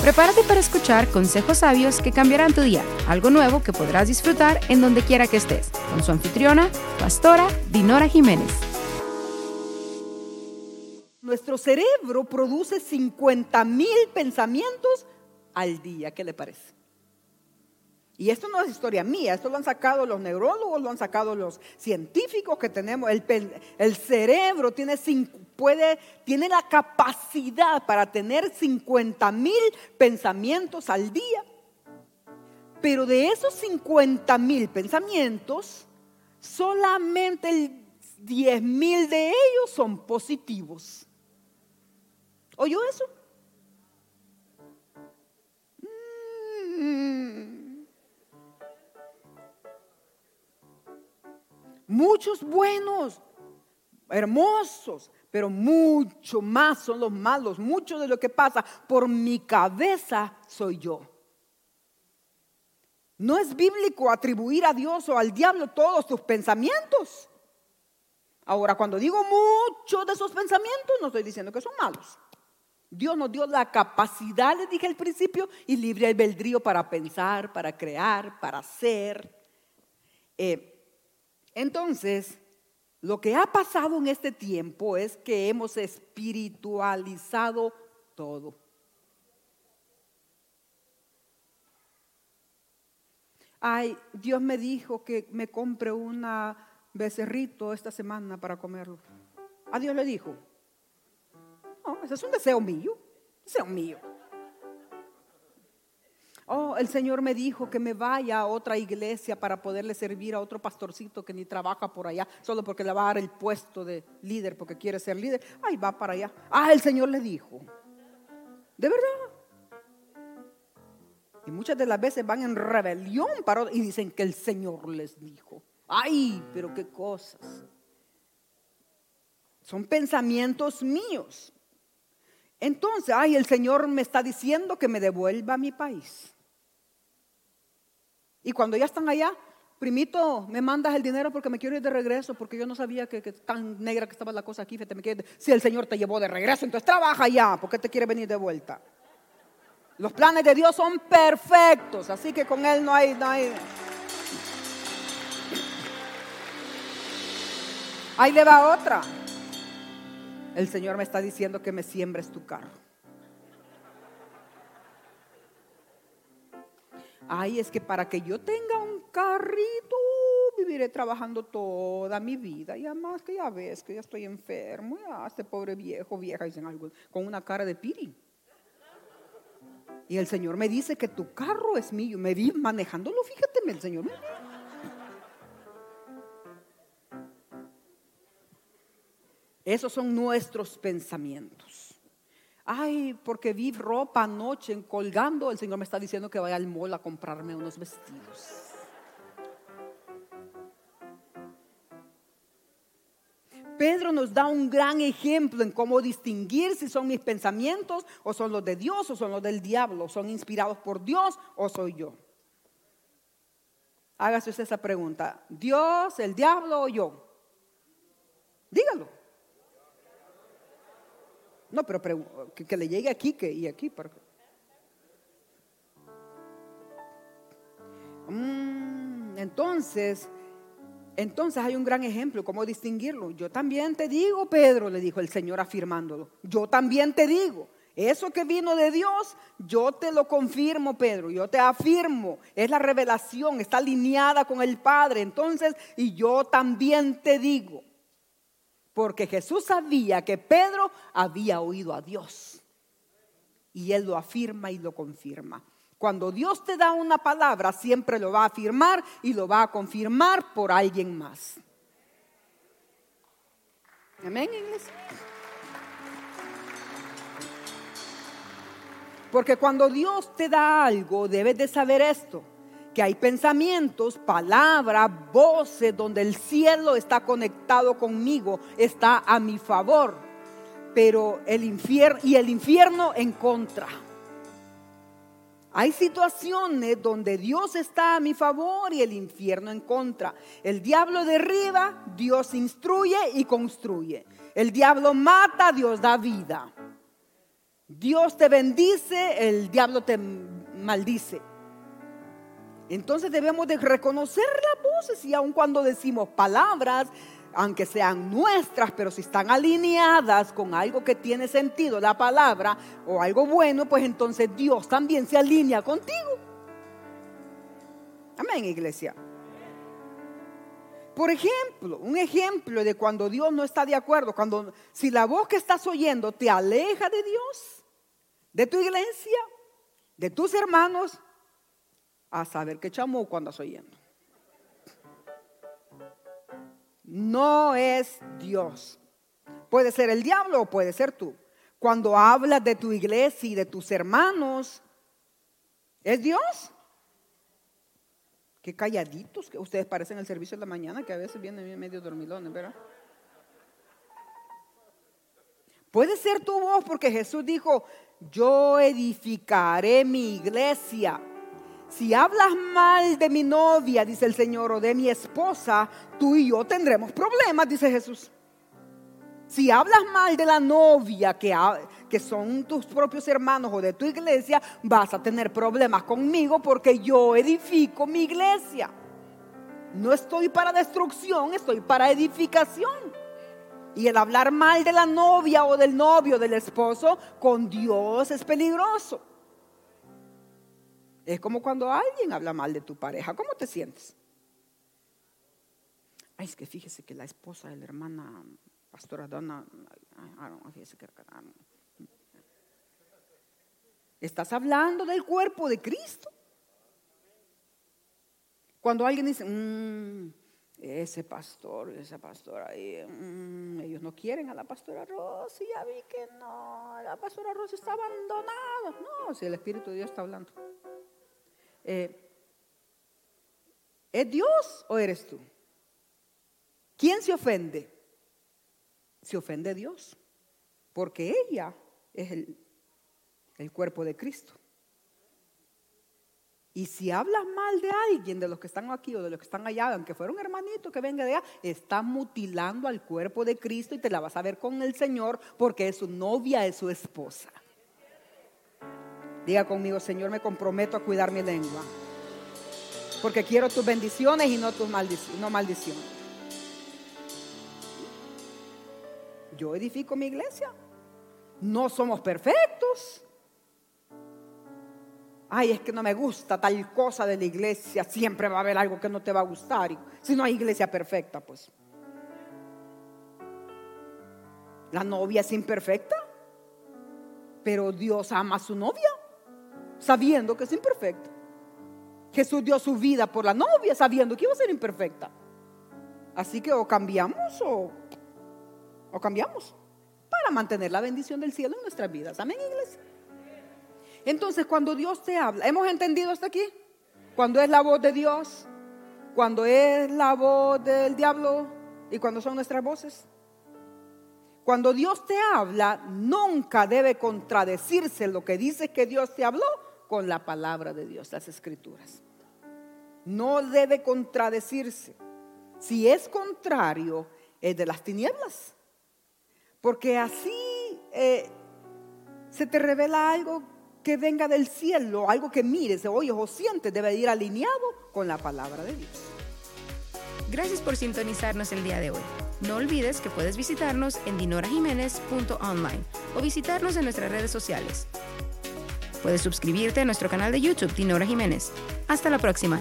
Prepárate para escuchar consejos sabios que cambiarán tu día, algo nuevo que podrás disfrutar en donde quiera que estés, con su anfitriona, pastora Dinora Jiménez. Nuestro cerebro produce 50 mil pensamientos al día, ¿qué le parece? Y esto no es historia mía, esto lo han sacado los neurólogos, lo han sacado los científicos que tenemos. El, cerebro tiene, puede, tiene la capacidad para tener 50 mil pensamientos al día. Pero de esos 50 mil pensamientos, solamente el 10 mil de ellos son positivos. ¿Oyó eso? Mm. Muchos buenos, hermosos, pero mucho más son los malos. Mucho de lo que pasa por mi cabeza soy yo. No es bíblico atribuir a Dios o al diablo todos tus pensamientos. Ahora, cuando digo muchos de esos pensamientos, no estoy diciendo que son malos. Dios nos dio la capacidad, les dije al principio, y libre albedrío para pensar, para crear, para hacer. Eh, entonces, lo que ha pasado en este tiempo es que hemos espiritualizado todo. Ay, Dios me dijo que me compre una becerrito esta semana para comerlo. A Dios le dijo. No, ese es un deseo mío, deseo mío. El Señor me dijo que me vaya a otra iglesia para poderle servir a otro pastorcito que ni trabaja por allá, solo porque le va a dar el puesto de líder porque quiere ser líder. Ay, va para allá. Ah, el Señor le dijo. De verdad. Y muchas de las veces van en rebelión y dicen que el Señor les dijo. Ay, pero qué cosas. Son pensamientos míos. Entonces, ay, el Señor me está diciendo que me devuelva a mi país. Y cuando ya están allá, primito, me mandas el dinero porque me quiero ir de regreso, porque yo no sabía que, tan negra que estaba la cosa aquí. si el Señor te llevó de regreso, entonces trabaja ya, porque te quiere venir de vuelta. Los planes de Dios son perfectos, así que con Él no hay, no. Ahí le va otra. El Señor me está diciendo que me siembres tu carro. Ay, es que para que yo tenga un carrito, viviré trabajando toda mi vida. Y además que ya ves que ya estoy enfermo. Ya, este pobre viejo, vieja, dicen algo, con una cara de piri. Y el Señor me dice que tu carro es mío. Me vi manejándolo, fíjate, el Señor Esos son nuestros pensamientos. Ay, porque vi ropa anoche colgando, el Señor me está diciendo que vaya al mall a comprarme unos vestidos. Pedro nos da un gran ejemplo en cómo distinguir si son mis pensamientos o son los de Dios o son los del diablo, son inspirados por Dios o soy yo. Hágase usted esa pregunta, ¿Dios, el diablo o yo? Dígalo. No, pero que, le llegue aquí que, y aquí. Para... Mm, entonces, entonces hay un gran ejemplo, ¿cómo distinguirlo? Yo también te digo, Pedro, le dijo el Señor afirmándolo. Yo también te digo, eso que vino de Dios, yo te lo confirmo, Pedro, yo te afirmo. Es la revelación, está alineada con el Padre. Entonces, y yo también te digo, porque Jesús sabía que Pedro había oído a Dios. Y él lo afirma y lo confirma. Cuando Dios te da una palabra, siempre lo va a afirmar y lo va a confirmar por alguien más. Amén, iglesia. Porque cuando Dios te da algo, debes de saber esto que hay pensamientos, palabras, voces donde el cielo está conectado conmigo, está a mi favor, pero el infierno y el infierno en contra. Hay situaciones donde Dios está a mi favor y el infierno en contra. El diablo derriba, Dios instruye y construye. El diablo mata, Dios da vida. Dios te bendice, el diablo te maldice. Entonces debemos de reconocer las voces y aun cuando decimos palabras, aunque sean nuestras, pero si están alineadas con algo que tiene sentido, la palabra, o algo bueno, pues entonces Dios también se alinea contigo. Amén, iglesia. Por ejemplo, un ejemplo de cuando Dios no está de acuerdo, cuando si la voz que estás oyendo te aleja de Dios, de tu iglesia, de tus hermanos, a saber qué chamo cuando estás oyendo. No es Dios. Puede ser el diablo o puede ser tú. Cuando hablas de tu iglesia y de tus hermanos, ¿es Dios? Qué calladitos que ustedes parecen el servicio de la mañana, que a veces vienen medio dormilones, ¿verdad? Puede ser tu voz porque Jesús dijo, yo edificaré mi iglesia. Si hablas mal de mi novia, dice el Señor, o de mi esposa, tú y yo tendremos problemas, dice Jesús. Si hablas mal de la novia que, son tus propios hermanos o de tu iglesia, vas a tener problemas conmigo porque yo edifico mi iglesia. No estoy para destrucción, estoy para edificación. Y el hablar mal de la novia o del novio, del esposo, con Dios es peligroso. Es como cuando alguien habla mal de tu pareja. ¿Cómo te sientes? Ay, es que fíjese que la esposa de la hermana pastora Donna, Estás hablando del cuerpo de Cristo. Cuando alguien dice, mm, ese pastor, esa pastora ahí, mm, ellos no quieren a la pastora Rosy, ya vi que no, la pastora Rosy está abandonada. No, si el Espíritu de Dios está hablando. Eh, ¿Es Dios o eres tú? ¿Quién se ofende? se ofende Dios, porque ella es el, cuerpo de Cristo. Y si hablas mal de alguien, de los que están aquí o de los que están allá, aunque fuera un hermanito que venga de allá, está mutilando al cuerpo de Cristo y te la vas a ver con el Señor porque es su novia, es su esposa. Diga conmigo, Señor, me comprometo a cuidar mi lengua. Porque quiero tus bendiciones y no tus maldiciones. yo edifico mi iglesia. No somos perfectos. Ay, es que no me gusta tal cosa de la iglesia. Siempre va a haber algo que no te va a gustar. si no hay iglesia perfecta, pues. La novia es imperfecta. Pero Dios ama a su novia, sabiendo que es imperfecta. Jesús dio su vida por la novia, sabiendo que iba a ser imperfecta. Así que o cambiamos o o cambiamos para mantener la bendición del cielo en nuestras vidas. Amén, iglesia. Entonces, cuando Dios te habla, ¿hemos entendido hasta aquí? Cuando es la voz de Dios, cuando es la voz del diablo y cuando son nuestras voces. Cuando Dios te habla, nunca debe contradecirse lo que dice que Dios te habló con la palabra de Dios, las escrituras. No debe contradecirse. Si es contrario, es de las tinieblas. Porque así eh, se te revela algo que venga del cielo, algo que mires, oyes o sientes, debe ir alineado con la palabra de Dios. Gracias por sintonizarnos el día de hoy. No olvides que puedes visitarnos en dinorajiménez.online o visitarnos en nuestras redes sociales. Puedes suscribirte a nuestro canal de YouTube Dinora Jiménez. Hasta la próxima.